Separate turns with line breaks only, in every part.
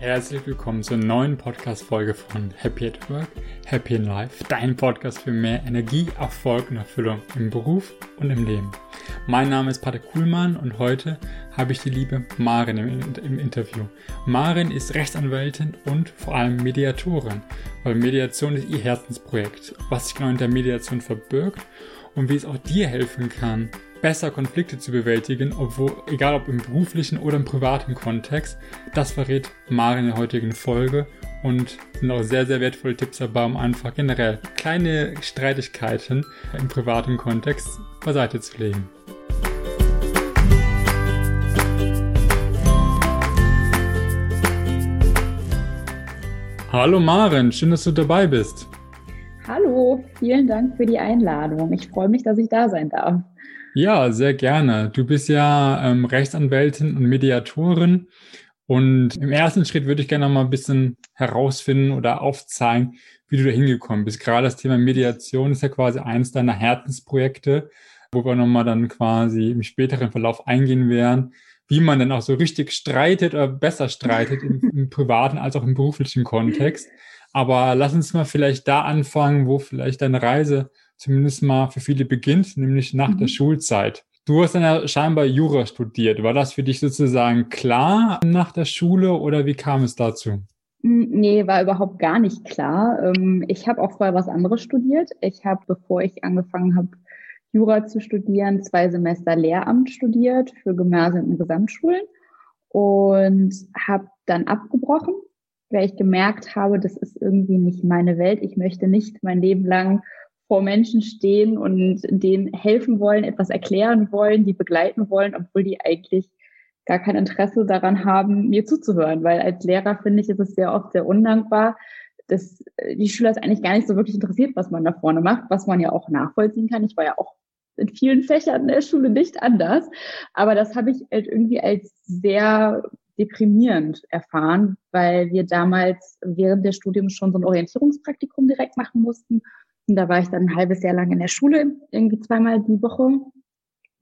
Herzlich willkommen zur neuen Podcast-Folge von Happy at Work, Happy in Life, dein Podcast für mehr Energie, Erfolg und Erfüllung im Beruf und im Leben. Mein Name ist Patrick Kuhlmann und heute habe ich die liebe Marin im, im Interview. Marin ist Rechtsanwältin und vor allem Mediatorin, weil Mediation ist ihr Herzensprojekt, was sich genau hinter Mediation verbirgt und wie es auch dir helfen kann, besser Konflikte zu bewältigen, obwohl, egal ob im beruflichen oder im privaten Kontext. Das verrät Mari in der heutigen Folge und sind auch sehr, sehr wertvolle Tipps dabei, um einfach generell kleine Streitigkeiten im privaten Kontext beiseite zu legen. Hallo Maren, schön, dass du dabei bist.
Hallo, vielen Dank für die Einladung. Ich freue mich, dass ich da sein darf.
Ja, sehr gerne. Du bist ja ähm, Rechtsanwältin und Mediatorin. Und im ersten Schritt würde ich gerne noch mal ein bisschen herausfinden oder aufzeigen, wie du da hingekommen bist. Gerade das Thema Mediation ist ja quasi eines deiner Herzensprojekte, wo wir nochmal dann quasi im späteren Verlauf eingehen werden, wie man dann auch so richtig streitet oder besser streitet im, im privaten als auch im beruflichen Kontext. Aber lass uns mal vielleicht da anfangen, wo vielleicht deine Reise zumindest mal für viele beginnt, nämlich nach mhm. der Schulzeit. Du hast dann ja scheinbar Jura studiert. War das für dich sozusagen klar nach der Schule oder wie kam es dazu?
Nee, war überhaupt gar nicht klar. Ähm, ich habe auch vorher was anderes studiert. Ich habe, bevor ich angefangen habe, Jura zu studieren, zwei Semester Lehramt studiert für Gymnasien und Gesamtschulen und habe dann abgebrochen, weil ich gemerkt habe, das ist irgendwie nicht meine Welt. Ich möchte nicht mein Leben lang vor Menschen stehen und denen helfen wollen, etwas erklären wollen, die begleiten wollen, obwohl die eigentlich gar kein Interesse daran haben, mir zuzuhören. Weil als Lehrer finde ich, ist es sehr oft sehr undankbar, dass die Schüler es eigentlich gar nicht so wirklich interessiert, was man da vorne macht, was man ja auch nachvollziehen kann. Ich war ja auch in vielen Fächern der Schule nicht anders. Aber das habe ich halt irgendwie als sehr deprimierend erfahren, weil wir damals während des Studiums schon so ein Orientierungspraktikum direkt machen mussten und da war ich dann ein halbes Jahr lang in der Schule, irgendwie zweimal die Woche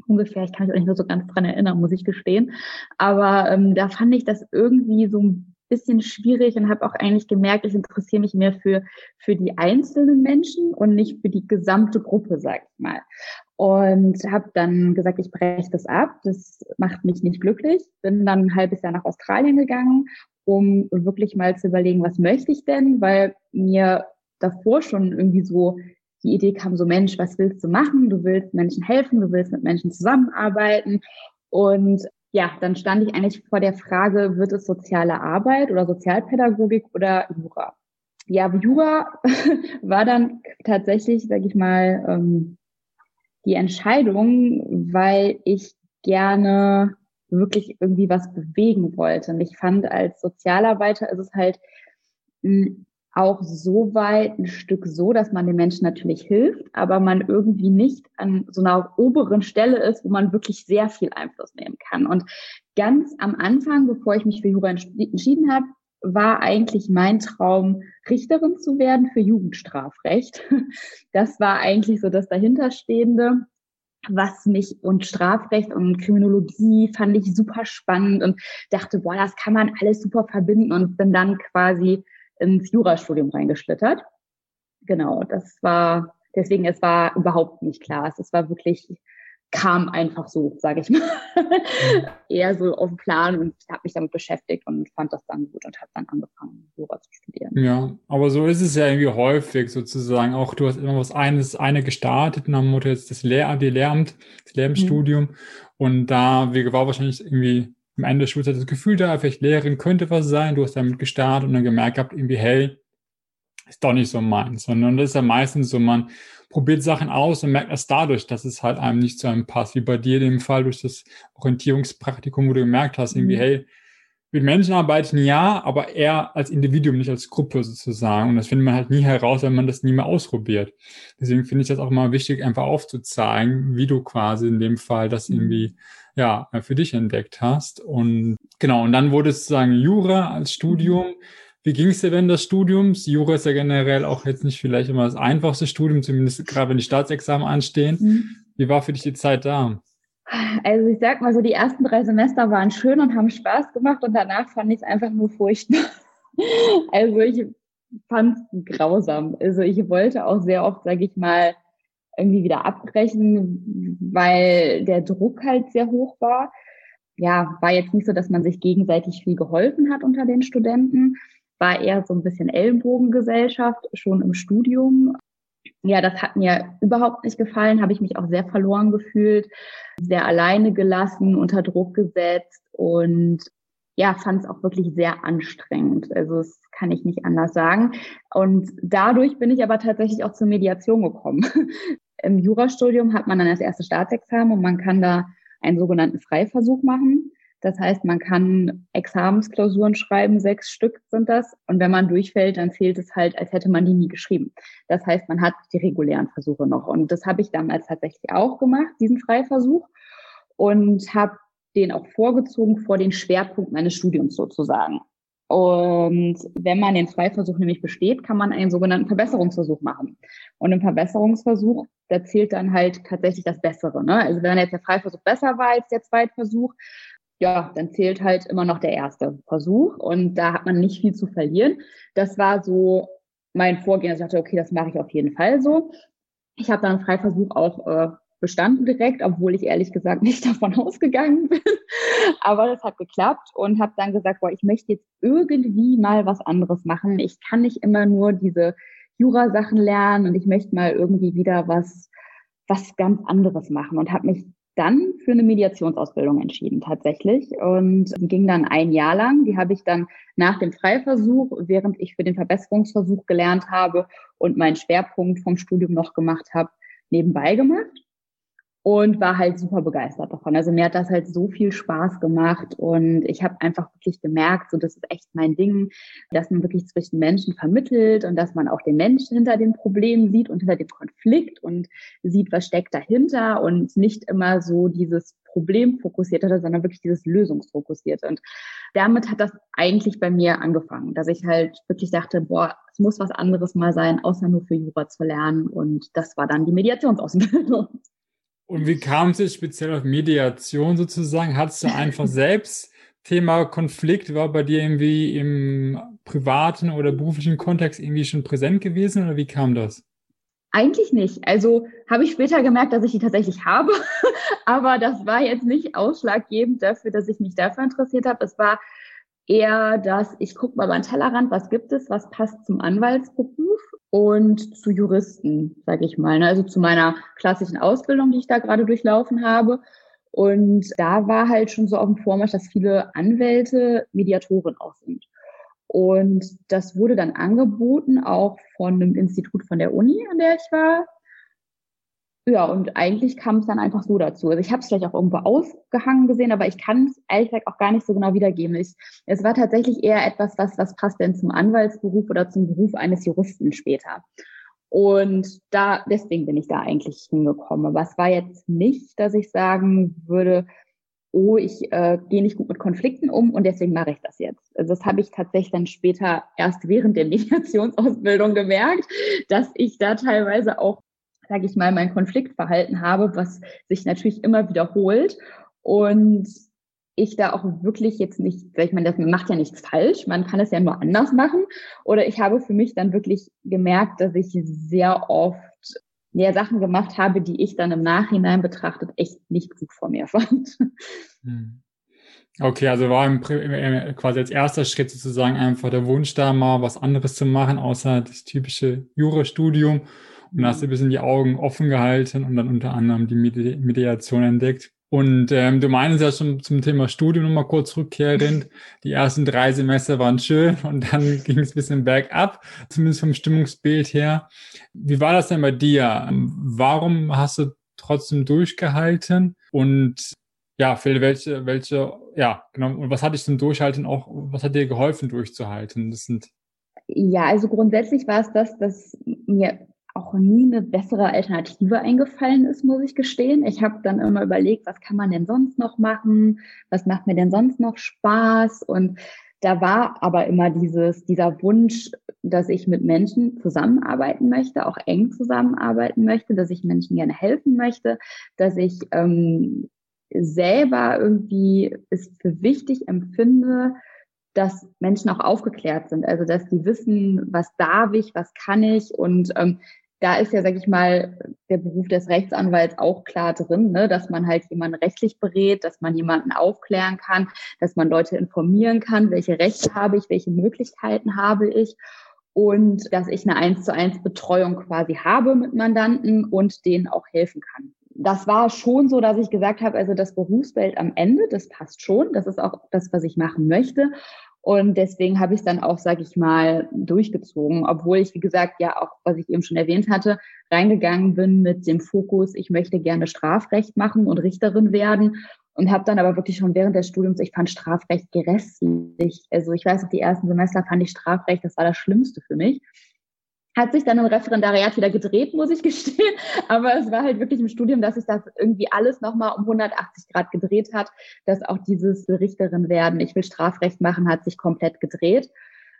ungefähr. Ich kann mich auch nicht mehr so ganz dran erinnern, muss ich gestehen. Aber ähm, da fand ich das irgendwie so ein bisschen schwierig und habe auch eigentlich gemerkt, ich interessiere mich mehr für, für die einzelnen Menschen und nicht für die gesamte Gruppe, sag ich mal. Und habe dann gesagt, ich breche das ab. Das macht mich nicht glücklich. Bin dann ein halbes Jahr nach Australien gegangen, um wirklich mal zu überlegen, was möchte ich denn, weil mir davor schon irgendwie so die Idee kam, so Mensch, was willst du machen? Du willst Menschen helfen, du willst mit Menschen zusammenarbeiten. Und ja, dann stand ich eigentlich vor der Frage, wird es soziale Arbeit oder Sozialpädagogik oder Jura? Ja, Jura war dann tatsächlich, sage ich mal, ähm, die Entscheidung, weil ich gerne wirklich irgendwie was bewegen wollte. Und ich fand, als Sozialarbeiter ist es halt hm, auch so weit ein Stück so, dass man den Menschen natürlich hilft, aber man irgendwie nicht an so einer oberen Stelle ist, wo man wirklich sehr viel Einfluss nehmen kann. Und ganz am Anfang, bevor ich mich für Jura entschieden habe, war eigentlich mein Traum, Richterin zu werden für Jugendstrafrecht. Das war eigentlich so das dahinterstehende was mich und Strafrecht und Kriminologie fand ich super spannend und dachte, boah, das kann man alles super verbinden und bin dann quasi ins Jurastudium reingeschlittert. Genau, das war deswegen, es war überhaupt nicht klar. Es war wirklich, kam einfach so, sage ich mal, eher so auf den Plan und habe mich damit beschäftigt und fand das dann gut und habe dann angefangen, Jura zu studieren.
Ja, aber so ist es ja irgendwie häufig sozusagen. Auch du hast immer was eines, eine gestartet und dann wurde jetzt das Lehramt, die Lehramt, das Lehramtsstudium mhm. und da war wahrscheinlich irgendwie am Ende der Schulzeit das Gefühl da, vielleicht Lehrerin könnte was sein, du hast damit gestartet und dann gemerkt gehabt, irgendwie, hey, ist doch nicht so meins, sondern das ist ja meistens so, man probiert Sachen aus und merkt erst dadurch, dass es halt einem nicht zu einem passt, wie bei dir in dem Fall durch das Orientierungspraktikum, wo du gemerkt hast, irgendwie, mhm. hey, mit Menschen arbeiten ja, aber eher als Individuum, nicht als Gruppe sozusagen. Und das findet man halt nie heraus, wenn man das nie mehr ausprobiert. Deswegen finde ich das auch mal wichtig, einfach aufzuzeigen, wie du quasi in dem Fall das mhm. irgendwie ja, für dich entdeckt hast. Und genau, und dann wurde es sozusagen Jura als Studium. Wie ging es dir denn das Studiums? Jura ist ja generell auch jetzt nicht vielleicht immer das einfachste Studium, zumindest gerade wenn die Staatsexamen anstehen. Mhm. Wie war für dich die Zeit da?
Also ich sag mal so, die ersten drei Semester waren schön und haben Spaß gemacht und danach fand ich es einfach nur furchtbar. Also ich fand es grausam. Also ich wollte auch sehr oft, sage ich mal, irgendwie wieder abbrechen, weil der Druck halt sehr hoch war. Ja, war jetzt nicht so, dass man sich gegenseitig viel geholfen hat unter den Studenten. War eher so ein bisschen Ellenbogengesellschaft schon im Studium. Ja, das hat mir überhaupt nicht gefallen, habe ich mich auch sehr verloren gefühlt, sehr alleine gelassen, unter Druck gesetzt und ja, fand es auch wirklich sehr anstrengend. Also das kann ich nicht anders sagen. Und dadurch bin ich aber tatsächlich auch zur Mediation gekommen. Im Jurastudium hat man dann das erste Staatsexamen und man kann da einen sogenannten Freiversuch machen. Das heißt, man kann Examensklausuren schreiben, sechs Stück sind das. Und wenn man durchfällt, dann zählt es halt, als hätte man die nie geschrieben. Das heißt, man hat die regulären Versuche noch. Und das habe ich damals tatsächlich auch gemacht, diesen Freiversuch. Und habe den auch vorgezogen vor den Schwerpunkt meines Studiums sozusagen. Und wenn man den Freiversuch nämlich besteht, kann man einen sogenannten Verbesserungsversuch machen. Und im Verbesserungsversuch, da zählt dann halt tatsächlich das Bessere. Ne? Also wenn jetzt der Freiversuch besser war als der Zweitversuch, ja, dann zählt halt immer noch der erste Versuch. Und da hat man nicht viel zu verlieren. Das war so mein Vorgehen. Also ich dachte, okay, das mache ich auf jeden Fall so. Ich habe dann einen Freiversuch auch äh, bestanden direkt, obwohl ich ehrlich gesagt nicht davon ausgegangen bin. Aber das hat geklappt und habe dann gesagt, boah, ich möchte jetzt irgendwie mal was anderes machen. Ich kann nicht immer nur diese Jura-Sachen lernen und ich möchte mal irgendwie wieder was, was ganz anderes machen und habe mich dann für eine Mediationsausbildung entschieden tatsächlich und ging dann ein Jahr lang. Die habe ich dann nach dem Freiversuch, während ich für den Verbesserungsversuch gelernt habe und meinen Schwerpunkt vom Studium noch gemacht habe, nebenbei gemacht und war halt super begeistert davon. Also mir hat das halt so viel Spaß gemacht und ich habe einfach wirklich gemerkt, so das ist echt mein Ding, dass man wirklich zwischen Menschen vermittelt und dass man auch den Menschen hinter dem Problem sieht und hinter dem Konflikt und sieht, was steckt dahinter und nicht immer so dieses Problem fokussiert hat, sondern wirklich dieses Lösungsfokussierte. Und damit hat das eigentlich bei mir angefangen, dass ich halt wirklich dachte, boah, es muss was anderes mal sein, außer nur für Jura zu lernen. Und das war dann die Mediationsausbildung.
Und wie kam es jetzt speziell auf Mediation sozusagen? Hattest du einfach selbst Thema Konflikt, war bei dir irgendwie im privaten oder beruflichen Kontext irgendwie schon präsent gewesen oder wie kam das?
Eigentlich nicht. Also habe ich später gemerkt, dass ich die tatsächlich habe, aber das war jetzt nicht ausschlaggebend dafür, dass ich mich dafür interessiert habe. Es war eher, dass ich gucke mal beim Tellerrand, was gibt es, was passt zum Anwaltsberuf und zu Juristen, sage ich mal. Ne? Also zu meiner klassischen Ausbildung, die ich da gerade durchlaufen habe. Und da war halt schon so auf dem Vormarsch, dass viele Anwälte Mediatoren auch sind. Und das wurde dann angeboten, auch von einem Institut von der Uni, an der ich war, ja, und eigentlich kam es dann einfach so dazu. Also ich habe es vielleicht auch irgendwo ausgehangen gesehen, aber ich kann es ehrlich gesagt auch gar nicht so genau wiedergeben. Ich, es war tatsächlich eher etwas, was, was passt denn zum Anwaltsberuf oder zum Beruf eines Juristen später. Und da, deswegen bin ich da eigentlich hingekommen. Aber es war jetzt nicht, dass ich sagen würde, oh, ich äh, gehe nicht gut mit Konflikten um und deswegen mache ich das jetzt. Also das habe ich tatsächlich dann später erst während der Mediationsausbildung gemerkt, dass ich da teilweise auch sage ich mal, mein Konfliktverhalten habe, was sich natürlich immer wiederholt. Und ich da auch wirklich jetzt nicht, ich mal, das macht ja nichts falsch, man kann es ja nur anders machen. Oder ich habe für mich dann wirklich gemerkt, dass ich sehr oft ja, Sachen gemacht habe, die ich dann im Nachhinein betrachtet echt nicht gut vor mir fand.
Hm. Okay, also war im, quasi als erster Schritt sozusagen einfach der Wunsch da mal was anderes zu machen, außer das typische Jurastudium und hast du ein bisschen die Augen offen gehalten und dann unter anderem die Medi Mediation entdeckt. Und ähm, du meinst ja schon zum Thema Studium nochmal kurz rückkehrend. Die ersten drei Semester waren schön und dann ging es ein bisschen bergab, zumindest vom Stimmungsbild her. Wie war das denn bei dir? Warum hast du trotzdem durchgehalten? Und ja, Phil, welche, welche, ja, genau, und was hat dich zum Durchhalten auch, was hat dir geholfen durchzuhalten? Das sind
ja, also grundsätzlich war es das, dass mir auch nie eine bessere Alternative eingefallen ist, muss ich gestehen. Ich habe dann immer überlegt, was kann man denn sonst noch machen? Was macht mir denn sonst noch Spaß? Und da war aber immer dieses, dieser Wunsch, dass ich mit Menschen zusammenarbeiten möchte, auch eng zusammenarbeiten möchte, dass ich Menschen gerne helfen möchte, dass ich ähm, selber irgendwie es für wichtig empfinde, dass Menschen auch aufgeklärt sind, also dass die wissen, was darf ich, was kann ich und ähm, da ist ja, sag ich mal, der Beruf des Rechtsanwalts auch klar drin, ne? dass man halt jemanden rechtlich berät, dass man jemanden aufklären kann, dass man Leute informieren kann, welche Rechte habe ich, welche Möglichkeiten habe ich und dass ich eine eins zu eins Betreuung quasi habe mit Mandanten und denen auch helfen kann. Das war schon so, dass ich gesagt habe, also das Berufsbild am Ende, das passt schon, das ist auch das, was ich machen möchte. Und deswegen habe ich es dann auch, sage ich mal, durchgezogen, obwohl ich, wie gesagt, ja auch, was ich eben schon erwähnt hatte, reingegangen bin mit dem Fokus, ich möchte gerne Strafrecht machen und Richterin werden und habe dann aber wirklich schon während des Studiums, ich fand Strafrecht grässlich. Also ich weiß noch, die ersten Semester fand ich Strafrecht, das war das Schlimmste für mich. Hat sich dann im Referendariat wieder gedreht, muss ich gestehen. Aber es war halt wirklich im Studium, dass sich das irgendwie alles nochmal um 180 Grad gedreht hat, dass auch dieses Richterin werden, ich will Strafrecht machen, hat sich komplett gedreht.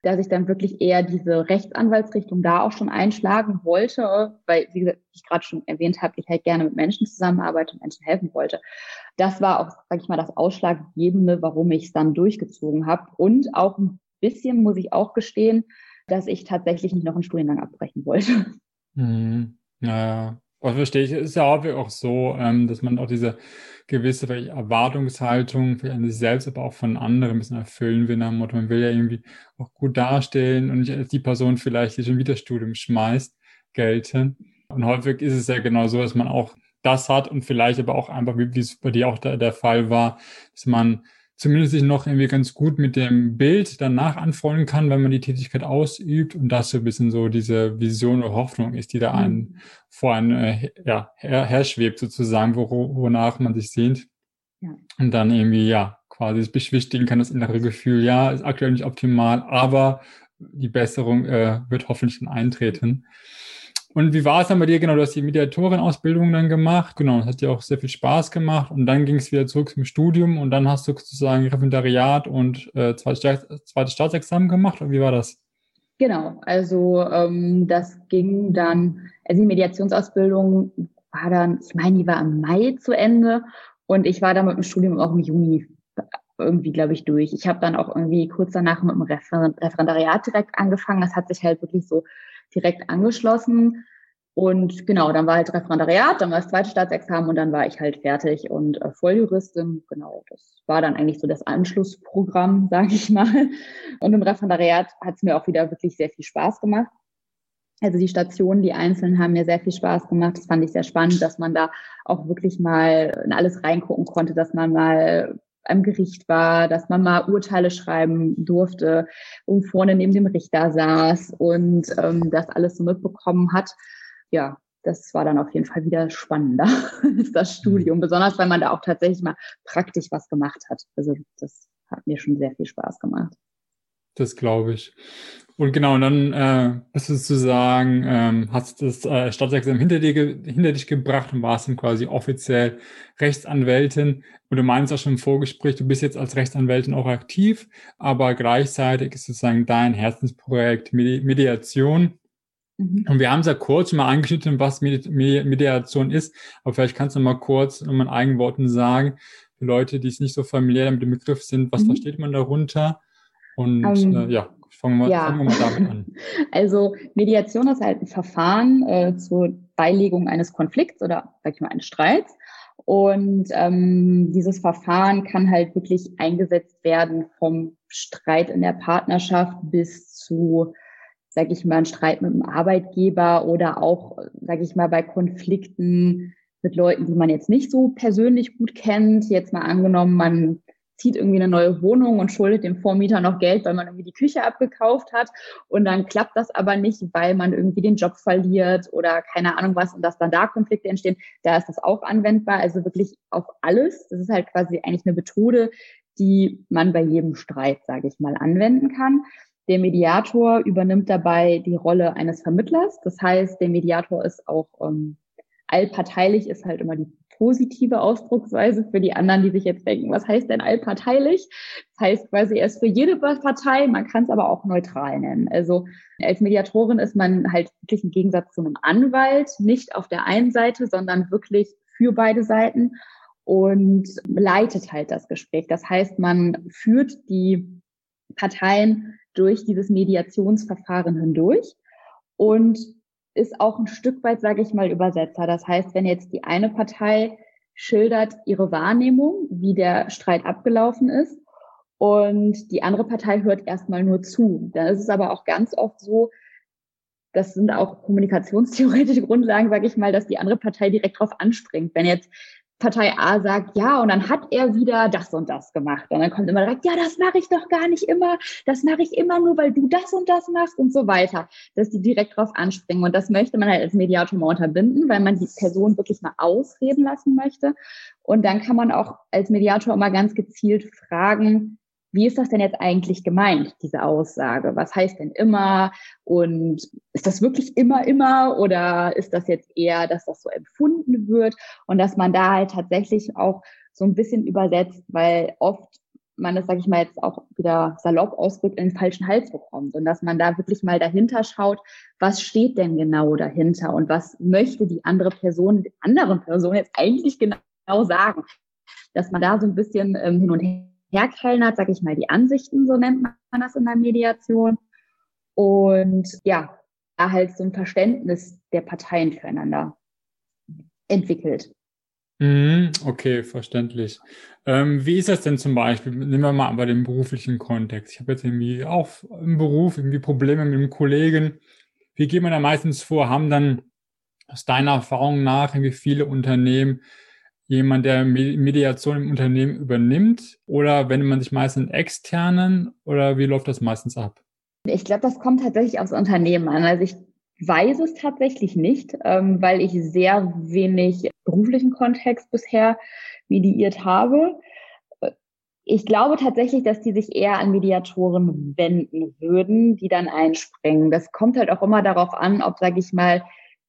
Dass ich dann wirklich eher diese Rechtsanwaltsrichtung da auch schon einschlagen wollte, weil, wie gesagt, ich gerade schon erwähnt habe, ich halt gerne mit Menschen zusammenarbeite und Menschen helfen wollte. Das war auch, sag ich mal, das Ausschlaggebende, warum ich es dann durchgezogen habe. Und auch ein bisschen, muss ich auch gestehen, dass ich tatsächlich nicht noch einen Studiengang abbrechen wollte.
Mhm. Naja, was verstehe ich, ist ja häufig auch so, ähm, dass man auch diese gewisse Erwartungshaltung für sich selbst, aber auch von anderen ein bisschen erfüllen will. Nach dem Motto, man will ja irgendwie auch gut dastehen und nicht als die Person vielleicht, die schon wieder Studium schmeißt, gelten. Und häufig ist es ja genau so, dass man auch das hat und vielleicht aber auch einfach, wie, wie es bei dir auch der, der Fall war, dass man zumindest sich noch irgendwie ganz gut mit dem Bild danach anfreunden kann, wenn man die Tätigkeit ausübt und das so ein bisschen so diese Vision oder Hoffnung ist, die da mhm. einen vor einem äh, ja, her, her schwebt sozusagen, wo, wonach man sich sehnt. Ja. Und dann irgendwie, ja, quasi es beschwichtigen kann, das innere Gefühl, ja, ist aktuell nicht optimal, aber die Besserung äh, wird hoffentlich dann eintreten. Und wie war es dann bei dir? Genau, du hast die Mediatorin-Ausbildung dann gemacht. Genau, das hat dir auch sehr viel Spaß gemacht. Und dann ging es wieder zurück zum Studium und dann hast du sozusagen Referendariat und äh, zweites, zweites Staatsexamen gemacht. Und wie war das?
Genau, also ähm, das ging dann, also die Mediationsausbildung war dann, ich meine, die war im Mai zu Ende und ich war dann mit dem Studium auch im Juni irgendwie, glaube ich, durch. Ich habe dann auch irgendwie kurz danach mit dem Referendariat direkt angefangen. Das hat sich halt wirklich so direkt angeschlossen. Und genau, dann war halt Referendariat, dann war das zweite Staatsexamen und dann war ich halt fertig und äh, Volljuristin. Genau, das war dann eigentlich so das Anschlussprogramm, sage ich mal. Und im Referendariat hat es mir auch wieder wirklich sehr viel Spaß gemacht. Also die Stationen, die einzelnen haben mir sehr viel Spaß gemacht. Das fand ich sehr spannend, dass man da auch wirklich mal in alles reingucken konnte, dass man mal am Gericht war, dass man mal Urteile schreiben durfte und vorne neben dem Richter saß und ähm, das alles so mitbekommen hat. Ja, das war dann auf jeden Fall wieder spannender das Studium, besonders weil man da auch tatsächlich mal praktisch was gemacht hat. Also das hat mir schon sehr viel Spaß gemacht.
Das glaube ich. Und genau, und dann äh, bist du sozusagen, ähm, hast das äh, Staatsexamen hinter, dir hinter dich gebracht und warst dann quasi offiziell Rechtsanwältin. Und du meinst auch schon im Vorgespräch, du bist jetzt als Rechtsanwältin auch aktiv, aber gleichzeitig ist sozusagen dein Herzensprojekt Medi Mediation. Mhm. Und wir haben es ja kurz mal angeschnitten, was Medi Mediation ist, aber vielleicht kannst du mal kurz in meinen eigenen Worten sagen, für Leute, die es nicht so familiär mit dem Begriff sind, was mhm. versteht man darunter? Und um, ähm, äh, ja, fangen wir, ja. fangen wir mal damit an.
Also Mediation ist halt ein Verfahren äh, zur Beilegung eines Konflikts oder sag ich mal eines Streits. Und ähm, dieses Verfahren kann halt wirklich eingesetzt werden vom Streit in der Partnerschaft bis zu, sag ich mal, ein Streit mit dem Arbeitgeber oder auch, sag ich mal, bei Konflikten mit Leuten, die man jetzt nicht so persönlich gut kennt. Jetzt mal angenommen, man zieht irgendwie eine neue Wohnung und schuldet dem Vormieter noch Geld, weil man irgendwie die Küche abgekauft hat. Und dann klappt das aber nicht, weil man irgendwie den Job verliert oder keine Ahnung was und dass dann da Konflikte entstehen. Da ist das auch anwendbar. Also wirklich auf alles. Das ist halt quasi eigentlich eine Methode, die man bei jedem Streit, sage ich mal, anwenden kann. Der Mediator übernimmt dabei die Rolle eines Vermittlers. Das heißt, der Mediator ist auch ähm, allparteilich, ist halt immer die positive Ausdrucksweise für die anderen, die sich jetzt denken, was heißt denn allparteilich? Das heißt quasi, er ist für jede Partei, man kann es aber auch neutral nennen. Also als Mediatorin ist man halt wirklich im Gegensatz zu einem Anwalt nicht auf der einen Seite, sondern wirklich für beide Seiten. und leitet halt das Gespräch. Das heißt, man führt die Parteien durch dieses Mediationsverfahren hindurch und ist auch ein Stück weit, sage ich mal, Übersetzer. Das heißt, wenn jetzt die eine Partei schildert ihre Wahrnehmung, wie der Streit abgelaufen ist, und die andere Partei hört erstmal nur zu. Dann ist es aber auch ganz oft so, das sind auch kommunikationstheoretische Grundlagen, sage ich mal, dass die andere Partei direkt drauf anspringt. Wenn jetzt Partei A sagt, ja, und dann hat er wieder das und das gemacht. Und dann kommt immer direkt, ja, das mache ich doch gar nicht immer. Das mache ich immer nur, weil du das und das machst und so weiter. Dass die direkt drauf anspringen. Und das möchte man halt als Mediator mal unterbinden, weil man die Person wirklich mal ausreden lassen möchte. Und dann kann man auch als Mediator immer ganz gezielt fragen, wie ist das denn jetzt eigentlich gemeint, diese Aussage? Was heißt denn immer? Und ist das wirklich immer, immer? Oder ist das jetzt eher, dass das so empfunden wird? Und dass man da halt tatsächlich auch so ein bisschen übersetzt, weil oft man das, sage ich mal, jetzt auch wieder salopp ausdrückt, in den falschen Hals bekommt. Und dass man da wirklich mal dahinter schaut, was steht denn genau dahinter und was möchte die andere Person, die andere Person jetzt eigentlich genau sagen. Dass man da so ein bisschen ähm, hin und her herkellnert, sage ich mal, die Ansichten, so nennt man das in der Mediation. Und ja, da halt so ein Verständnis der Parteien füreinander entwickelt.
Mhm, okay, verständlich. Ähm, wie ist das denn zum Beispiel? Nehmen wir mal aber den beruflichen Kontext. Ich habe jetzt irgendwie auch im Beruf irgendwie Probleme mit dem Kollegen. Wie geht man da meistens vor? Haben dann aus deiner Erfahrung nach irgendwie viele Unternehmen jemand, der Mediation im Unternehmen übernimmt? Oder wendet man sich meistens an externen? Oder wie läuft das meistens ab?
Ich glaube, das kommt tatsächlich aufs Unternehmen an. Also ich weiß es tatsächlich nicht, ähm, weil ich sehr wenig beruflichen Kontext bisher mediiert habe. Ich glaube tatsächlich, dass die sich eher an Mediatoren wenden würden, die dann einspringen. Das kommt halt auch immer darauf an, ob, sage ich mal,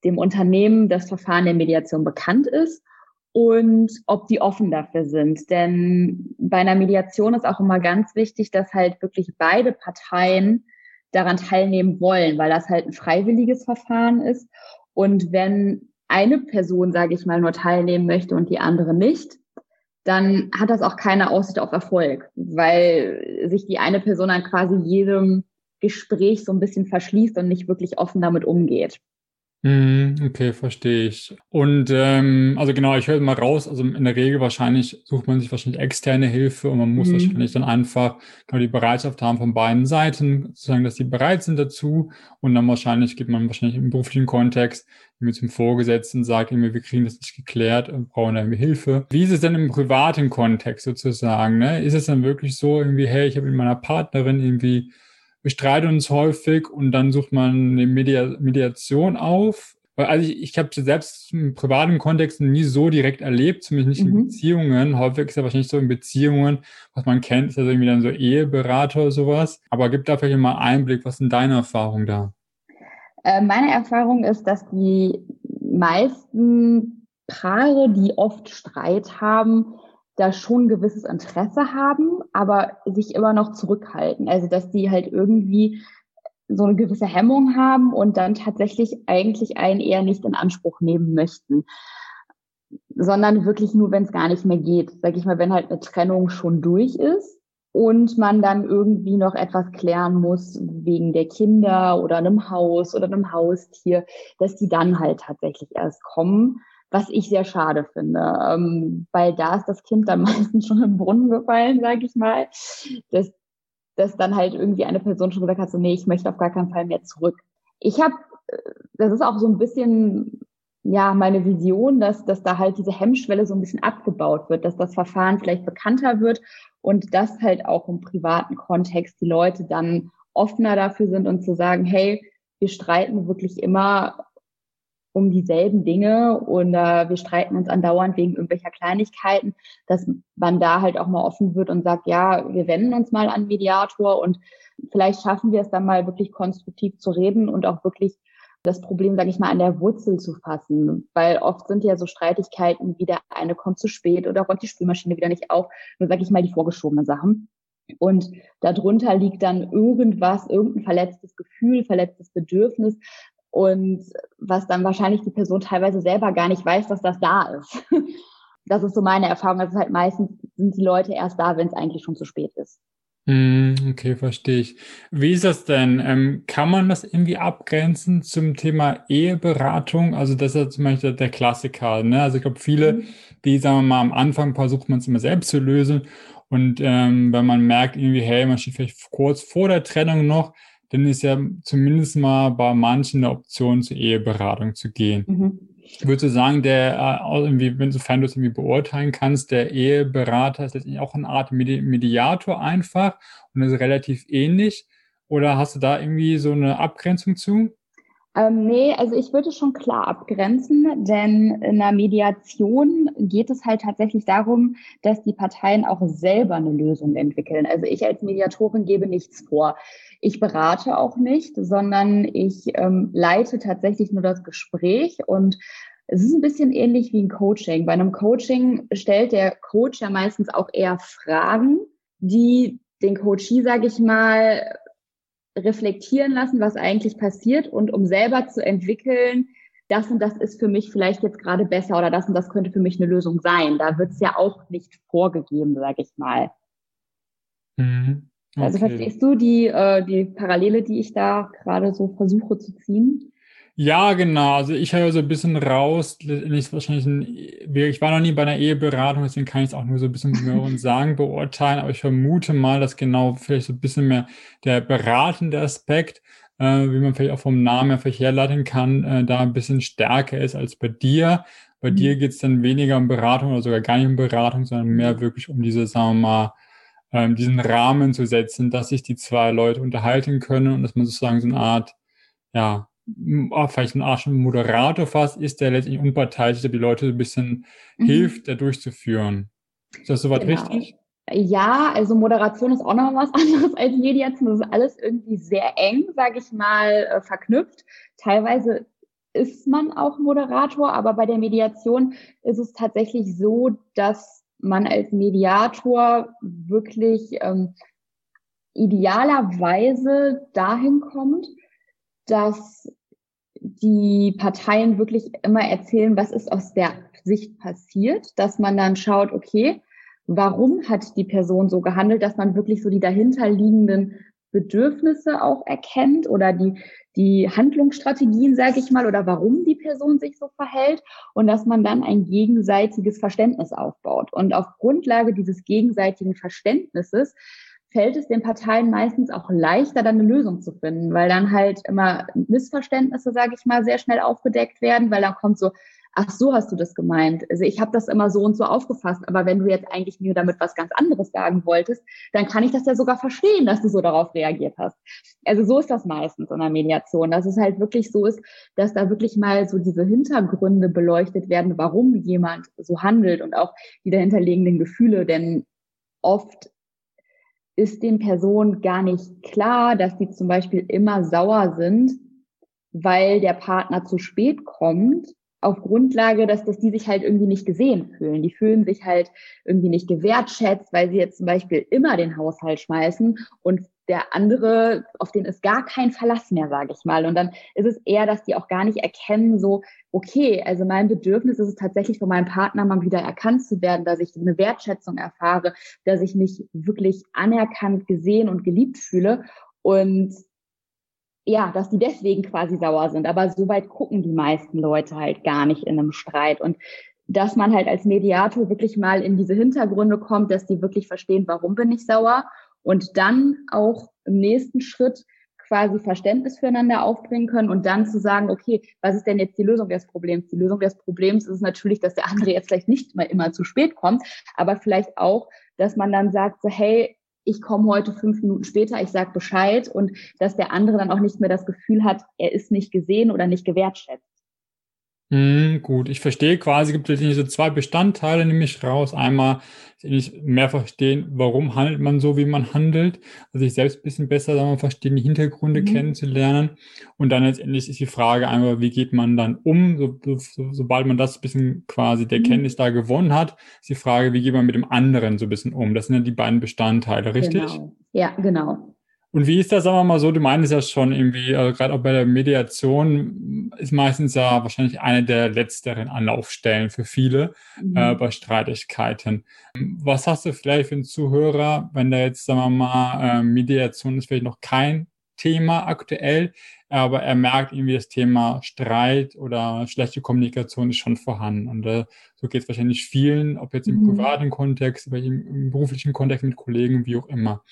dem Unternehmen das Verfahren der Mediation bekannt ist und ob die offen dafür sind. Denn bei einer Mediation ist auch immer ganz wichtig, dass halt wirklich beide Parteien daran teilnehmen wollen, weil das halt ein freiwilliges Verfahren ist. Und wenn eine Person, sage ich mal, nur teilnehmen möchte und die andere nicht, dann hat das auch keine Aussicht auf Erfolg, weil sich die eine Person dann quasi jedem Gespräch so ein bisschen verschließt und nicht wirklich offen damit umgeht.
Mhm, okay, verstehe ich. Und ähm, also genau, ich höre mal raus, also in der Regel wahrscheinlich sucht man sich wahrscheinlich externe Hilfe und man muss mhm. wahrscheinlich dann einfach genau die Bereitschaft haben von beiden Seiten, sozusagen, dass sie bereit sind dazu und dann wahrscheinlich geht man wahrscheinlich im beruflichen Kontext mit zum Vorgesetzten sagt irgendwie, wir kriegen das nicht geklärt und brauchen da irgendwie Hilfe. Wie ist es denn im privaten Kontext sozusagen? Ne? Ist es dann wirklich so irgendwie, hey, ich habe mit meiner Partnerin irgendwie wir streiten uns häufig und dann sucht man eine Media Mediation auf. Weil also ich, ich habe selbst im privaten Kontext nie so direkt erlebt, zumindest nicht mhm. in Beziehungen. Häufig ist ja wahrscheinlich so in Beziehungen, was man kennt, ist ja irgendwie dann so Eheberater oder sowas. Aber gib da vielleicht mal Einblick, was sind deine Erfahrungen da?
Äh, meine Erfahrung ist, dass die meisten Paare, die oft Streit haben, da schon ein gewisses Interesse haben, aber sich immer noch zurückhalten. Also dass die halt irgendwie so eine gewisse Hemmung haben und dann tatsächlich eigentlich einen eher nicht in Anspruch nehmen möchten, sondern wirklich nur, wenn es gar nicht mehr geht. Sag ich mal, wenn halt eine Trennung schon durch ist und man dann irgendwie noch etwas klären muss wegen der Kinder oder einem Haus oder einem Haustier, dass die dann halt tatsächlich erst kommen was ich sehr schade finde, ähm, weil da ist das Kind dann meistens schon im Brunnen gefallen, sage ich mal, dass, dass dann halt irgendwie eine Person schon gesagt hat, so nee, ich möchte auf gar keinen Fall mehr zurück. Ich habe, äh, das ist auch so ein bisschen ja meine Vision, dass, dass da halt diese Hemmschwelle so ein bisschen abgebaut wird, dass das Verfahren vielleicht bekannter wird und dass halt auch im privaten Kontext die Leute dann offener dafür sind und zu sagen, hey, wir streiten wirklich immer um dieselben Dinge und äh, wir streiten uns andauernd wegen irgendwelcher Kleinigkeiten, dass man da halt auch mal offen wird und sagt, ja, wir wenden uns mal an Mediator und vielleicht schaffen wir es dann mal wirklich konstruktiv zu reden und auch wirklich das Problem, sage ich mal, an der Wurzel zu fassen, weil oft sind ja so Streitigkeiten wie der eine kommt zu spät oder räumt die Spülmaschine wieder nicht auf, nur sage ich mal die vorgeschobene Sachen. Und darunter liegt dann irgendwas, irgendein verletztes Gefühl, verletztes Bedürfnis, und was dann wahrscheinlich die Person teilweise selber gar nicht weiß, dass das da ist. das ist so meine Erfahrung. Also halt meistens sind die Leute erst da, wenn es eigentlich schon zu spät ist.
Hm, okay, verstehe ich. Wie ist das denn? Ähm, kann man das irgendwie abgrenzen zum Thema Eheberatung? Also das ist ja zum Beispiel der Klassiker. Ne? Also ich glaube, viele, mhm. die, sagen wir mal, am Anfang versucht man es immer selbst zu lösen. Und ähm, wenn man merkt, irgendwie, hey, man steht vielleicht kurz vor der Trennung noch, dann ist ja zumindest mal bei manchen eine Option zur Eheberatung zu gehen. Mhm. Würdest du sagen, der, äh, irgendwie, wenn sofern du es irgendwie beurteilen kannst, der Eheberater ist letztendlich auch eine Art Medi Mediator einfach und ist relativ ähnlich? Oder hast du da irgendwie so eine Abgrenzung zu?
Ähm, nee, also ich würde schon klar abgrenzen, denn in der Mediation geht es halt tatsächlich darum, dass die Parteien auch selber eine Lösung entwickeln. Also ich als Mediatorin gebe nichts vor. Ich berate auch nicht, sondern ich ähm, leite tatsächlich nur das Gespräch und es ist ein bisschen ähnlich wie ein Coaching. Bei einem Coaching stellt der Coach ja meistens auch eher Fragen, die den Coachie, sage ich mal, reflektieren lassen, was eigentlich passiert und um selber zu entwickeln, das und das ist für mich vielleicht jetzt gerade besser oder das und das könnte für mich eine Lösung sein. Da wird es ja auch nicht vorgegeben, sage ich mal. Mhm. Also okay. Also verstehst du die, äh, die Parallele, die ich da gerade so versuche zu ziehen?
Ja, genau. Also ich höre so ein bisschen raus, wahrscheinlich ein, ich war noch nie bei einer Eheberatung, deswegen kann ich es auch nur so ein bisschen hören sagen, beurteilen, aber ich vermute mal, dass genau vielleicht so ein bisschen mehr der beratende Aspekt, äh, wie man vielleicht auch vom Namen her vielleicht herleiten kann, äh, da ein bisschen stärker ist als bei dir. Bei mhm. dir geht es dann weniger um Beratung oder sogar gar nicht um Beratung, sondern mehr wirklich um diese, sagen wir mal, ähm, diesen Rahmen zu setzen, dass sich die zwei Leute unterhalten können und dass man sozusagen so eine Art, ja, vielleicht eine Art Moderator fast ist, der letztendlich unparteiisch der die Leute ein bisschen mhm. hilft, da durchzuführen. Ist das soweit genau. richtig?
Ja, also Moderation ist auch noch was anderes als Mediation. Das ist alles irgendwie sehr eng, sage ich mal, äh, verknüpft. Teilweise ist man auch Moderator, aber bei der Mediation ist es tatsächlich so, dass man als Mediator wirklich ähm, idealerweise dahin kommt, dass die Parteien wirklich immer erzählen, was ist aus der Sicht passiert, dass man dann schaut, okay, warum hat die Person so gehandelt, dass man wirklich so die dahinterliegenden Bedürfnisse auch erkennt oder die, die Handlungsstrategien, sage ich mal, oder warum die Person sich so verhält und dass man dann ein gegenseitiges Verständnis aufbaut. Und auf Grundlage dieses gegenseitigen Verständnisses fällt es den Parteien meistens auch leichter, dann eine Lösung zu finden, weil dann halt immer Missverständnisse, sage ich mal, sehr schnell aufgedeckt werden, weil dann kommt so, ach so hast du das gemeint. Also ich habe das immer so und so aufgefasst, aber wenn du jetzt eigentlich mir damit was ganz anderes sagen wolltest, dann kann ich das ja sogar verstehen, dass du so darauf reagiert hast. Also so ist das meistens in der Mediation, dass es halt wirklich so ist, dass da wirklich mal so diese Hintergründe beleuchtet werden, warum jemand so handelt und auch die dahinterliegenden Gefühle, denn oft ist den Personen gar nicht klar, dass die zum Beispiel immer sauer sind, weil der Partner zu spät kommt, auf Grundlage, dass, dass die sich halt irgendwie nicht gesehen fühlen. Die fühlen sich halt irgendwie nicht gewertschätzt, weil sie jetzt zum Beispiel immer den Haushalt schmeißen und der andere, auf den ist gar kein Verlass mehr, sage ich mal. Und dann ist es eher, dass die auch gar nicht erkennen, so, okay, also mein Bedürfnis ist es tatsächlich von meinem Partner mal wieder erkannt zu werden, dass ich eine Wertschätzung erfahre, dass ich mich wirklich anerkannt, gesehen und geliebt fühle. Und ja, dass die deswegen quasi sauer sind. Aber so weit gucken die meisten Leute halt gar nicht in einem Streit. Und dass man halt als Mediator wirklich mal in diese Hintergründe kommt, dass die wirklich verstehen, warum bin ich sauer und dann auch im nächsten Schritt quasi Verständnis füreinander aufbringen können und dann zu sagen, okay, was ist denn jetzt die Lösung des Problems? Die Lösung des Problems ist natürlich, dass der andere jetzt vielleicht nicht mal immer zu spät kommt, aber vielleicht auch, dass man dann sagt, so, hey, ich komme heute fünf Minuten später, ich sage Bescheid und dass der andere dann auch nicht mehr das Gefühl hat, er ist nicht gesehen oder nicht gewertschätzt.
Hm, gut, ich verstehe quasi, gibt es diese zwei Bestandteile, nämlich raus. Einmal ich mehr verstehen, warum handelt man so, wie man handelt. Also sich selbst ein bisschen besser sagen verstehen, die Hintergründe mhm. kennenzulernen. Und dann letztendlich ist die Frage einmal, wie geht man dann um, so, so, sobald man das ein bisschen quasi der mhm. Kenntnis da gewonnen hat, ist die Frage, wie geht man mit dem anderen so ein bisschen um. Das sind ja die beiden Bestandteile, richtig?
Genau. Ja, genau.
Und wie ist das, sagen wir mal so, du meinst ja schon irgendwie, also gerade auch bei der Mediation ist meistens ja wahrscheinlich eine der letzteren Anlaufstellen für viele mhm. äh, bei Streitigkeiten. Was hast du vielleicht für einen Zuhörer, wenn da jetzt, sagen wir mal, äh, Mediation ist vielleicht noch kein Thema aktuell, aber er merkt irgendwie das Thema Streit oder schlechte Kommunikation ist schon vorhanden. Und äh, so geht es wahrscheinlich vielen, ob jetzt im mhm. privaten Kontext, im, im beruflichen Kontext mit Kollegen, wie auch immer.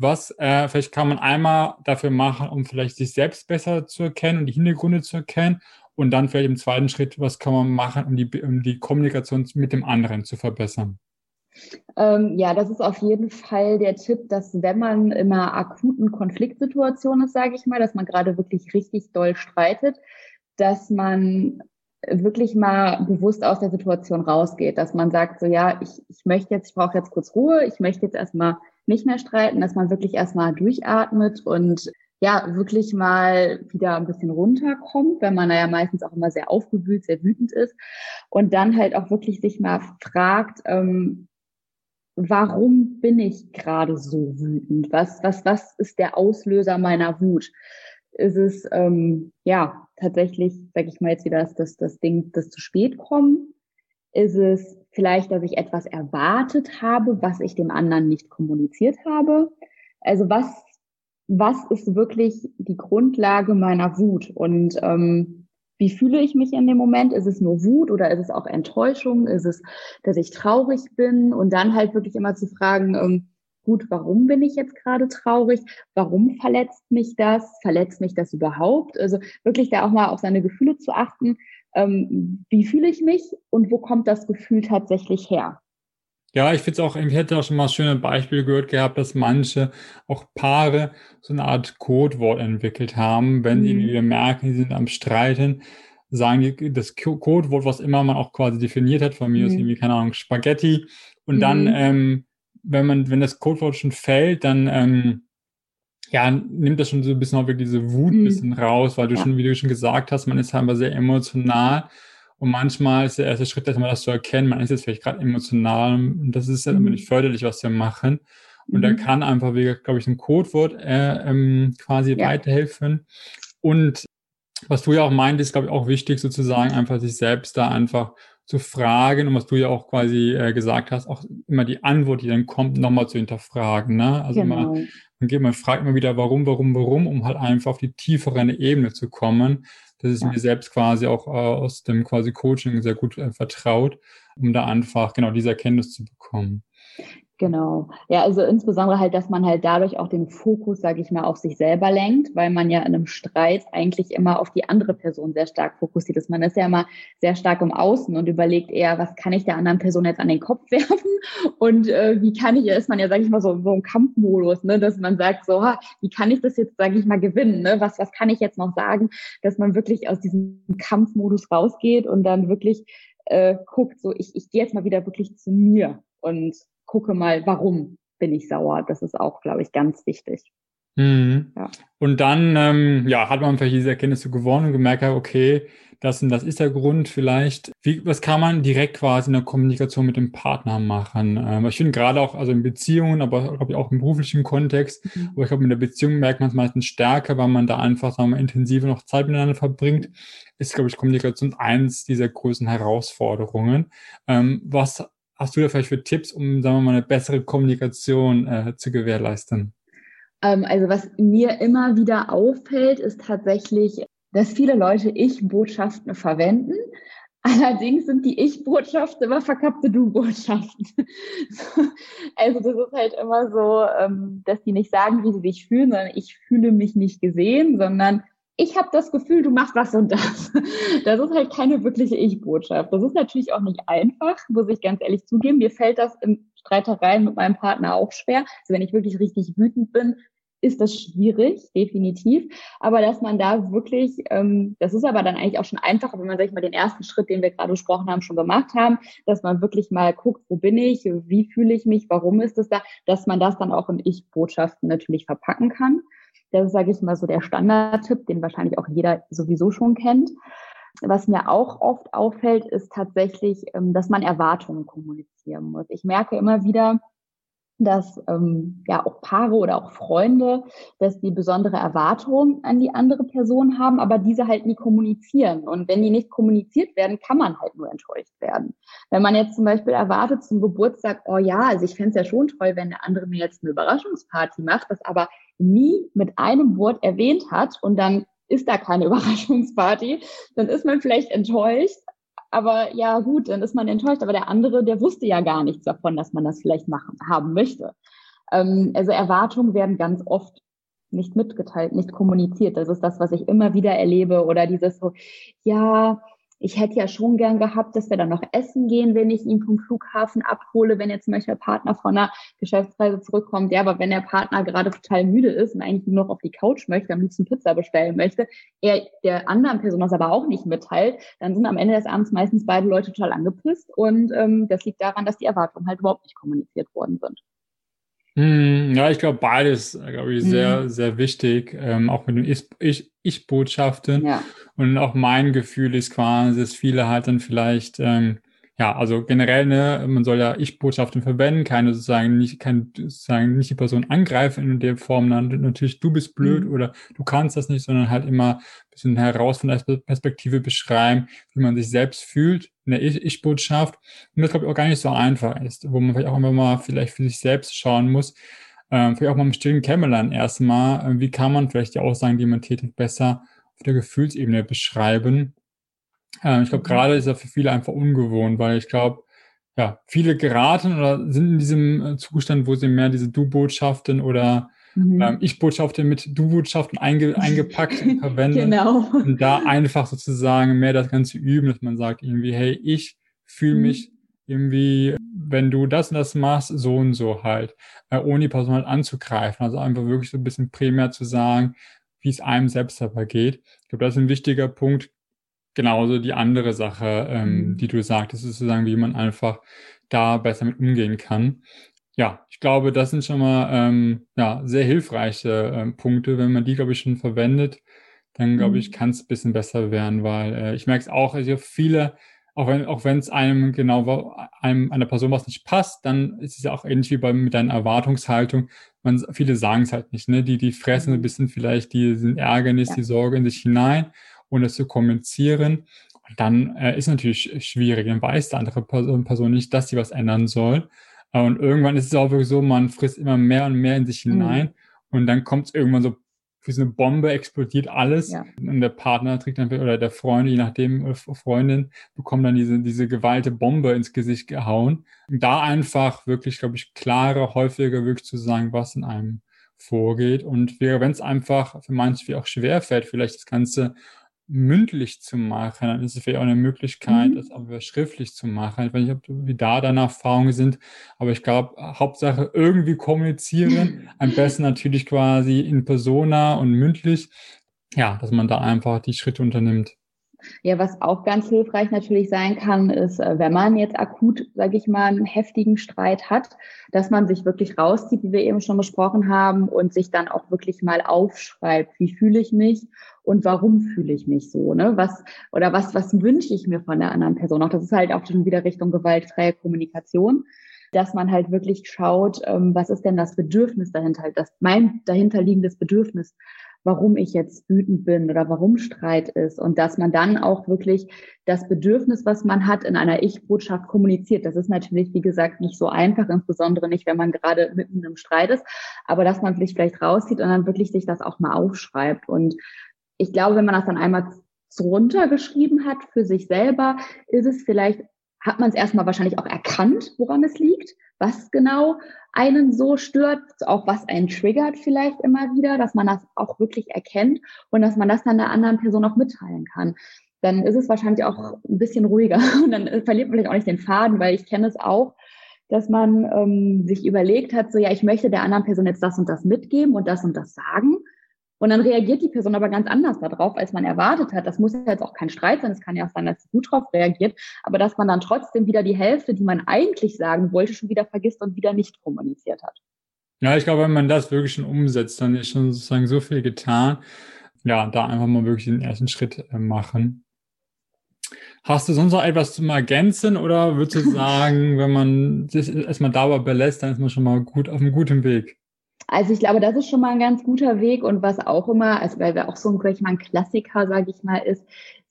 Was äh, vielleicht kann man einmal dafür machen, um vielleicht sich selbst besser zu erkennen und die Hintergründe zu erkennen. Und dann vielleicht im zweiten Schritt, was kann man machen, um die, um die Kommunikation mit dem anderen zu verbessern?
Ähm, ja, das ist auf jeden Fall der Tipp, dass wenn man in einer akuten Konfliktsituation ist, sage ich mal, dass man gerade wirklich richtig doll streitet, dass man wirklich mal bewusst aus der Situation rausgeht, dass man sagt, so ja, ich, ich möchte jetzt, ich brauche jetzt kurz Ruhe, ich möchte jetzt erstmal nicht mehr streiten, dass man wirklich erstmal durchatmet und ja, wirklich mal wieder ein bisschen runterkommt, wenn man ja meistens auch immer sehr aufgewühlt, sehr wütend ist. Und dann halt auch wirklich sich mal fragt, ähm, warum bin ich gerade so wütend? Was, was, was ist der Auslöser meiner Wut? Ist es, ähm, ja, tatsächlich, sage ich mal jetzt wieder, dass das, das Ding, das zu spät kommen? Ist es vielleicht, dass ich etwas erwartet habe, was ich dem anderen nicht kommuniziert habe? Also was, was ist wirklich die Grundlage meiner Wut? Und ähm, wie fühle ich mich in dem Moment? Ist es nur Wut oder ist es auch Enttäuschung? Ist es, dass ich traurig bin? Und dann halt wirklich immer zu fragen, ähm, gut, warum bin ich jetzt gerade traurig? Warum verletzt mich das? Verletzt mich das überhaupt? Also wirklich da auch mal auf seine Gefühle zu achten ähm, wie fühle ich mich und wo kommt das Gefühl tatsächlich her?
Ja, ich finde es auch, ich hätte auch schon mal schöne Beispiele gehört gehabt, dass manche auch Paare so eine Art Codewort entwickelt haben, wenn mhm. sie wieder merken, sie sind am Streiten, sagen die das Codewort, was immer man auch quasi definiert hat, von mir mhm. ist irgendwie, keine Ahnung, Spaghetti. Und mhm. dann, ähm, wenn man, wenn das Codewort schon fällt, dann ähm, ja, nimmt das schon so ein bisschen auch wirklich diese Wut ein mhm. bisschen raus, weil du ja. schon, wie du schon gesagt hast, man ist halt sehr emotional. Und manchmal ist der erste Schritt, dass man das zu erkennen, man ist jetzt vielleicht gerade emotional und das ist ja halt mhm. nicht förderlich, was wir machen. Und mhm. da kann einfach, wie, glaube ich, ein Codewort äh, ähm, quasi ja. weiterhelfen. Und was du ja auch meintest, glaube ich, auch wichtig sozusagen, einfach sich selbst da einfach zu fragen und was du ja auch quasi äh, gesagt hast, auch immer die Antwort, die dann kommt, nochmal zu hinterfragen. Ne? Also genau. immer, man, geht, man fragt immer wieder, warum, warum, warum, um halt einfach auf die tiefere Ebene zu kommen. Das ist ja. mir selbst quasi auch äh, aus dem quasi Coaching sehr gut äh, vertraut, um da einfach genau diese Erkenntnis zu bekommen.
Genau. Ja, also insbesondere halt, dass man halt dadurch auch den Fokus, sage ich mal, auf sich selber lenkt, weil man ja in einem Streit eigentlich immer auf die andere Person sehr stark fokussiert ist. Man ist ja immer sehr stark im Außen und überlegt eher, was kann ich der anderen Person jetzt an den Kopf werfen und äh, wie kann ich, ist man ja, sage ich mal, so, so im Kampfmodus, ne, dass man sagt, so, ha, wie kann ich das jetzt, sage ich mal, gewinnen, ne? Was, was kann ich jetzt noch sagen, dass man wirklich aus diesem Kampfmodus rausgeht und dann wirklich äh, guckt, so, ich, ich gehe jetzt mal wieder wirklich zu mir und gucke mal, warum bin ich sauer. Das ist auch, glaube ich, ganz wichtig.
Mhm. Ja. Und dann ähm, ja, hat man vielleicht diese Erkenntnisse gewonnen und gemerkt, okay, das und das ist der Grund vielleicht. Wie, was kann man direkt quasi in der Kommunikation mit dem Partner machen? Ähm, ich finde gerade auch, also in Beziehungen, aber glaube ich auch im beruflichen Kontext, mhm. aber ich glaube, in der Beziehung merkt man es meistens stärker, weil man da einfach, sagen wir, intensiver noch Zeit miteinander verbringt, ist, glaube ich, Kommunikation eins dieser größten Herausforderungen. Ähm, was hast du da vielleicht für Tipps, um, sagen wir mal, eine bessere Kommunikation äh, zu gewährleisten?
Ähm, also was mir immer wieder auffällt, ist tatsächlich, dass viele Leute Ich-Botschaften verwenden. Allerdings sind die Ich-Botschaften immer verkappte Du-Botschaften. also das ist halt immer so, ähm, dass die nicht sagen, wie sie sich fühlen, sondern ich fühle mich nicht gesehen, sondern ich habe das Gefühl, du machst das und das. Das ist halt keine wirkliche Ich-Botschaft. Das ist natürlich auch nicht einfach, muss ich ganz ehrlich zugeben. Mir fällt das in Streitereien mit meinem Partner auch schwer. Also wenn ich wirklich richtig wütend bin, ist das schwierig, definitiv. Aber dass man da wirklich, ähm, das ist aber dann eigentlich auch schon einfacher, wenn man, sag ich mal, den ersten Schritt, den wir gerade besprochen haben, schon gemacht haben, dass man wirklich mal guckt, wo bin ich, wie fühle ich mich, warum ist es da, dass man das dann auch in Ich-Botschaften natürlich verpacken kann. Das ist, sage ich mal, so der Standardtipp, den wahrscheinlich auch jeder sowieso schon kennt. Was mir auch oft auffällt, ist tatsächlich, ähm, dass man Erwartungen kommunizieren muss. Ich merke immer wieder, dass ähm, ja auch Paare oder auch Freunde, dass die besondere Erwartungen an die andere Person haben, aber diese halt nie kommunizieren. Und wenn die nicht kommuniziert werden, kann man halt nur enttäuscht werden. Wenn man jetzt zum Beispiel erwartet zum Geburtstag, oh ja, also ich fände es ja schon toll, wenn der andere mir jetzt eine Überraschungsparty macht, das aber nie mit einem Wort erwähnt hat und dann ist da keine Überraschungsparty, dann ist man vielleicht enttäuscht, aber ja, gut, dann ist man enttäuscht. Aber der andere, der wusste ja gar nichts davon, dass man das vielleicht machen, haben möchte. Ähm, also Erwartungen werden ganz oft nicht mitgeteilt, nicht kommuniziert. Das ist das, was ich immer wieder erlebe. Oder dieses so, ja, ich hätte ja schon gern gehabt, dass wir dann noch essen gehen, wenn ich ihn vom Flughafen abhole, wenn jetzt zum Beispiel der Partner von einer Geschäftsreise zurückkommt. Ja, aber wenn der Partner gerade total müde ist und eigentlich nur noch auf die Couch möchte, am liebsten Pizza bestellen möchte, er der anderen Person das aber auch nicht mitteilt, dann sind am Ende des Abends meistens beide Leute total angepisst. Und ähm, das liegt daran, dass die Erwartungen halt überhaupt nicht kommuniziert worden sind.
Hm, ja, ich glaube, beides, glaube ich, sehr, mhm. sehr wichtig, ähm, auch mit den Ich-Botschaften. Ja. Und auch mein Gefühl ist quasi, dass viele halt dann vielleicht ähm, ja, also generell, ne, man soll ja Ich-Botschaften verwenden, keine sozusagen nicht, kein, sozusagen nicht die Person angreifen in der Form, dann natürlich du bist blöd mhm. oder du kannst das nicht, sondern halt immer bisschen heraus von der Perspektive beschreiben, wie man sich selbst fühlt in der Ich-Botschaft. Und das glaube ich auch gar nicht so einfach ist, wo man vielleicht auch immer mal vielleicht für sich selbst schauen muss, ähm, vielleicht auch mal im stillen Kämmerlein erstmal, äh, wie kann man vielleicht die Aussagen, die man tätigt, besser auf der Gefühlsebene beschreiben ähm, ich glaube, mhm. gerade ist er für viele einfach ungewohnt, weil ich glaube, ja, viele geraten oder sind in diesem äh, Zustand, wo sie mehr diese Du-Botschaften oder mhm. ähm, Ich-Botschaften mit Du-Botschaften einge eingepackt verwenden. genau. Und da einfach sozusagen mehr das Ganze üben, dass man sagt irgendwie, hey, ich fühle mhm. mich irgendwie, wenn du das und das machst, so und so halt, äh, ohne die Person halt anzugreifen. Also einfach wirklich so ein bisschen primär zu sagen, wie es einem selbst dabei geht. Ich glaube, das ist ein wichtiger Punkt, genauso die andere Sache, ähm, mhm. die du sagtest, ist sozusagen, wie man einfach da besser mit umgehen kann. Ja, ich glaube, das sind schon mal ähm, ja, sehr hilfreiche ähm, Punkte. Wenn man die, glaube ich, schon verwendet, dann glaube ich, mhm. kann es ein bisschen besser werden, weil äh, ich merke es auch, also viele, auch wenn auch wenn es einem genau einem einer Person was nicht passt, dann ist es ja auch ähnlich wie bei mit deiner Erwartungshaltung. Man, viele sagen es halt nicht, ne? Die, die fressen ein mhm. bisschen vielleicht die sind Ärgernis, ja. die Sorge in sich hinein ohne zu kommunizieren. Und dann äh, ist natürlich schwierig, dann weiß die andere Person, Person nicht, dass sie was ändern soll. Und irgendwann ist es auch wirklich so, man frisst immer mehr und mehr in sich mhm. hinein. Mhm. Und dann kommt es irgendwann so wie so eine Bombe, explodiert alles. Ja. Und der Partner trägt dann, oder der Freund, je nachdem, Freundin, bekommt dann diese, diese gewalte Bombe ins Gesicht gehauen. Und da einfach wirklich, glaube ich, klarer, häufiger wirklich zu sagen, was in einem vorgeht. Und wenn es einfach für manche auch schwer fällt, vielleicht das Ganze mündlich zu machen, dann ist es vielleicht auch eine Möglichkeit, mhm. das auch schriftlich zu machen. Ich weiß nicht, ob, wie da deine Erfahrungen sind, aber ich glaube, Hauptsache irgendwie kommunizieren, am besten natürlich quasi in Persona und mündlich, ja, dass man da einfach die Schritte unternimmt.
Ja, was auch ganz hilfreich natürlich sein kann, ist, äh, wenn man jetzt akut, sage ich mal, einen heftigen Streit hat, dass man sich wirklich rauszieht, wie wir eben schon besprochen haben, und sich dann auch wirklich mal aufschreibt, wie fühle ich mich und warum fühle ich mich so, ne? Was oder was was wünsche ich mir von der anderen Person? Auch das ist halt auch schon wieder Richtung gewaltfreie Kommunikation dass man halt wirklich schaut, ähm, was ist denn das Bedürfnis dahinter, das mein dahinterliegendes Bedürfnis warum ich jetzt wütend bin oder warum Streit ist und dass man dann auch wirklich das Bedürfnis, was man hat, in einer Ich-Botschaft kommuniziert. Das ist natürlich, wie gesagt, nicht so einfach, insbesondere nicht, wenn man gerade mitten im Streit ist, aber dass man sich vielleicht rauszieht und dann wirklich sich das auch mal aufschreibt. Und ich glaube, wenn man das dann einmal runtergeschrieben hat für sich selber, ist es vielleicht hat man es erstmal wahrscheinlich auch erkannt, woran es liegt, was genau einen so stört, auch was einen triggert vielleicht immer wieder, dass man das auch wirklich erkennt und dass man das dann der anderen Person auch mitteilen kann. Dann ist es wahrscheinlich auch ein bisschen ruhiger und dann verliert man vielleicht auch nicht den Faden, weil ich kenne es auch, dass man ähm, sich überlegt hat, so ja, ich möchte der anderen Person jetzt das und das mitgeben und das und das sagen. Und dann reagiert die Person aber ganz anders darauf, als man erwartet hat. Das muss jetzt auch kein Streit sein. Es kann ja auch sein, dass sie gut drauf reagiert. Aber dass man dann trotzdem wieder die Hälfte, die man eigentlich sagen wollte, schon wieder vergisst und wieder nicht kommuniziert hat.
Ja, ich glaube, wenn man das wirklich schon umsetzt, dann ist schon sozusagen so viel getan. Ja, da einfach mal wirklich den ersten Schritt äh, machen. Hast du sonst noch etwas zum Ergänzen oder würdest du sagen, wenn man sich erstmal dabei belässt, dann ist man schon mal gut auf einem guten Weg?
Also ich glaube, das ist schon mal ein ganz guter Weg und was auch immer, also weil wir auch so ein, ein Klassiker, sage ich mal, ist,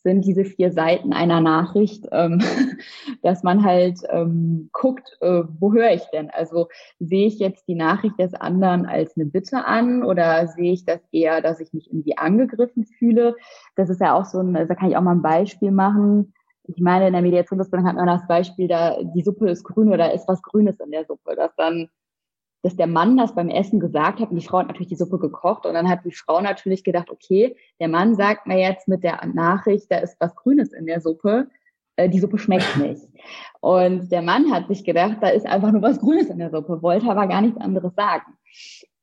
sind diese vier Seiten einer Nachricht, ähm, dass man halt ähm, guckt, äh, wo höre ich denn? Also sehe ich jetzt die Nachricht des anderen als eine Bitte an oder sehe ich das eher, dass ich mich irgendwie angegriffen fühle? Das ist ja auch so ein, also da kann ich auch mal ein Beispiel machen. Ich meine, in der Mediationsausbildung hat man das Beispiel, da die Suppe ist grün oder ist was Grünes in der Suppe, dass dann dass der Mann das beim Essen gesagt hat und die Frau hat natürlich die Suppe gekocht und dann hat die Frau natürlich gedacht, okay, der Mann sagt mir jetzt mit der Nachricht, da ist was Grünes in der Suppe, äh, die Suppe schmeckt nicht. Und der Mann hat sich gedacht, da ist einfach nur was Grünes in der Suppe, wollte aber gar nichts anderes sagen.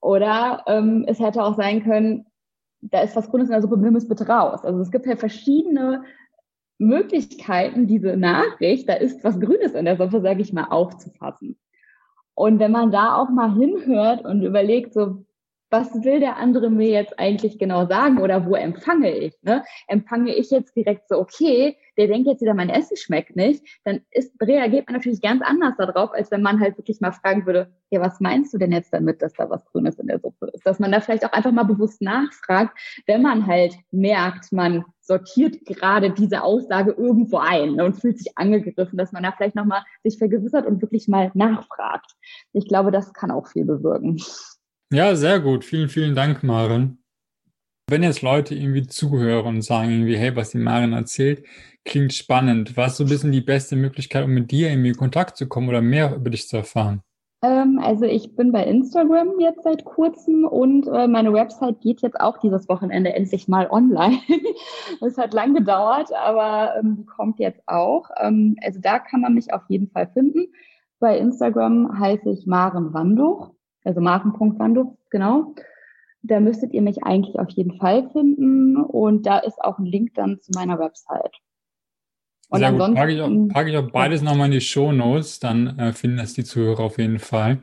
Oder ähm, es hätte auch sein können, da ist was Grünes in der Suppe, nimm es bitte raus. Also es gibt ja verschiedene Möglichkeiten, diese Nachricht, da ist was Grünes in der Suppe, sage ich mal, aufzufassen. Und wenn man da auch mal hinhört und überlegt, so, was will der andere mir jetzt eigentlich genau sagen oder wo empfange ich? Ne? Empfange ich jetzt direkt so, okay, der denkt jetzt wieder, mein Essen schmeckt nicht, dann ist, reagiert man natürlich ganz anders darauf, als wenn man halt wirklich mal fragen würde, ja, was meinst du denn jetzt damit, dass da was Grünes in der Suppe ist? Dass man da vielleicht auch einfach mal bewusst nachfragt, wenn man halt merkt, man sortiert gerade diese Aussage irgendwo ein ne, und fühlt sich angegriffen, dass man da vielleicht nochmal sich vergewissert und wirklich mal nachfragt. Ich glaube, das kann auch viel bewirken.
Ja, sehr gut. Vielen, vielen Dank, Maren. Wenn jetzt Leute irgendwie zuhören und sagen irgendwie, hey, was die Maren erzählt, klingt spannend. Was so ein bisschen die beste Möglichkeit, um mit dir irgendwie in Kontakt zu kommen oder mehr über dich zu erfahren?
Ähm, also ich bin bei Instagram jetzt seit kurzem und äh, meine Website geht jetzt auch dieses Wochenende endlich mal online. Es hat lang gedauert, aber ähm, kommt jetzt auch. Ähm, also da kann man mich auf jeden Fall finden. Bei Instagram heiße ich Maren Wanduch also Marken.wando, genau. Da müsstet ihr mich eigentlich auf jeden Fall finden und da ist auch ein Link dann zu meiner Website.
Und Sehr gut, packe ich, auch, packe ich auch beides nochmal in die Show Notes, dann äh, finden das die Zuhörer auf jeden Fall.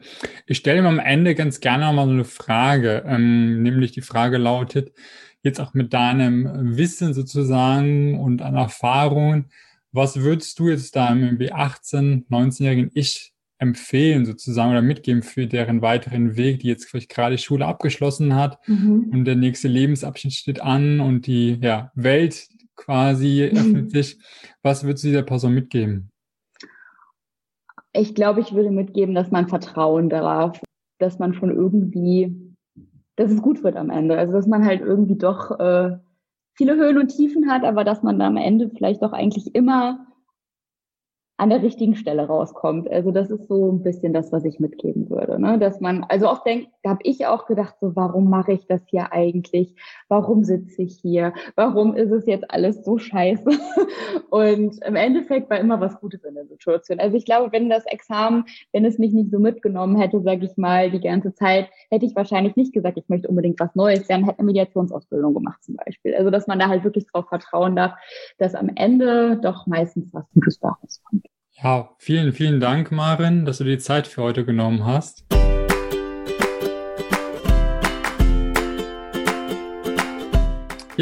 Ich stelle mir am Ende ganz gerne nochmal so eine Frage, ähm, nämlich die Frage lautet, jetzt auch mit deinem Wissen sozusagen und an Erfahrungen, was würdest du jetzt deinem irgendwie 18, 19-jährigen Ich empfehlen sozusagen oder mitgeben für deren weiteren Weg, die jetzt vielleicht gerade Schule abgeschlossen hat mhm. und der nächste Lebensabschnitt steht an und die ja, Welt quasi mhm. öffnet sich. Was würdest du dieser Person mitgeben?
Ich glaube, ich würde mitgeben, dass man Vertrauen darauf, dass man schon irgendwie, dass es gut wird am Ende. Also dass man halt irgendwie doch äh, viele Höhen und Tiefen hat, aber dass man da am Ende vielleicht doch eigentlich immer an der richtigen Stelle rauskommt. Also das ist so ein bisschen das, was ich mitgeben würde. Ne? Dass man, also oft denkt, da habe ich auch gedacht, so warum mache ich das hier eigentlich? Warum sitze ich hier? Warum ist es jetzt alles so scheiße? Und im Endeffekt war immer was Gutes in der Situation. Also ich glaube, wenn das Examen, wenn es mich nicht so mitgenommen hätte, sage ich mal, die ganze Zeit, hätte ich wahrscheinlich nicht gesagt, ich möchte unbedingt was Neues lernen, hätte eine Mediationsausbildung gemacht zum Beispiel. Also dass man da halt wirklich drauf vertrauen darf, dass am Ende doch meistens was Gutes daraus kommt.
Ja, vielen, vielen Dank, Marin, dass du die Zeit für heute genommen hast.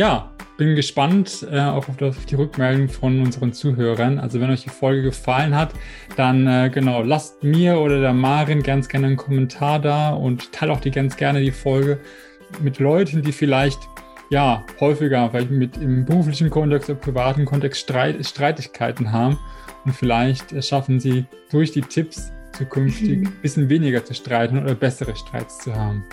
Ja, bin gespannt äh, auf, auf, die Rückmeldung von unseren Zuhörern. Also wenn euch die Folge gefallen hat, dann äh, genau, lasst mir oder der Marin ganz gerne einen Kommentar da und teilt auch die ganz gerne die Folge mit Leuten, die vielleicht ja häufiger, vielleicht mit im beruflichen Kontext oder privaten Kontext Streit, Streitigkeiten haben und vielleicht schaffen sie durch die Tipps zukünftig ein bisschen weniger zu streiten oder bessere Streits zu haben.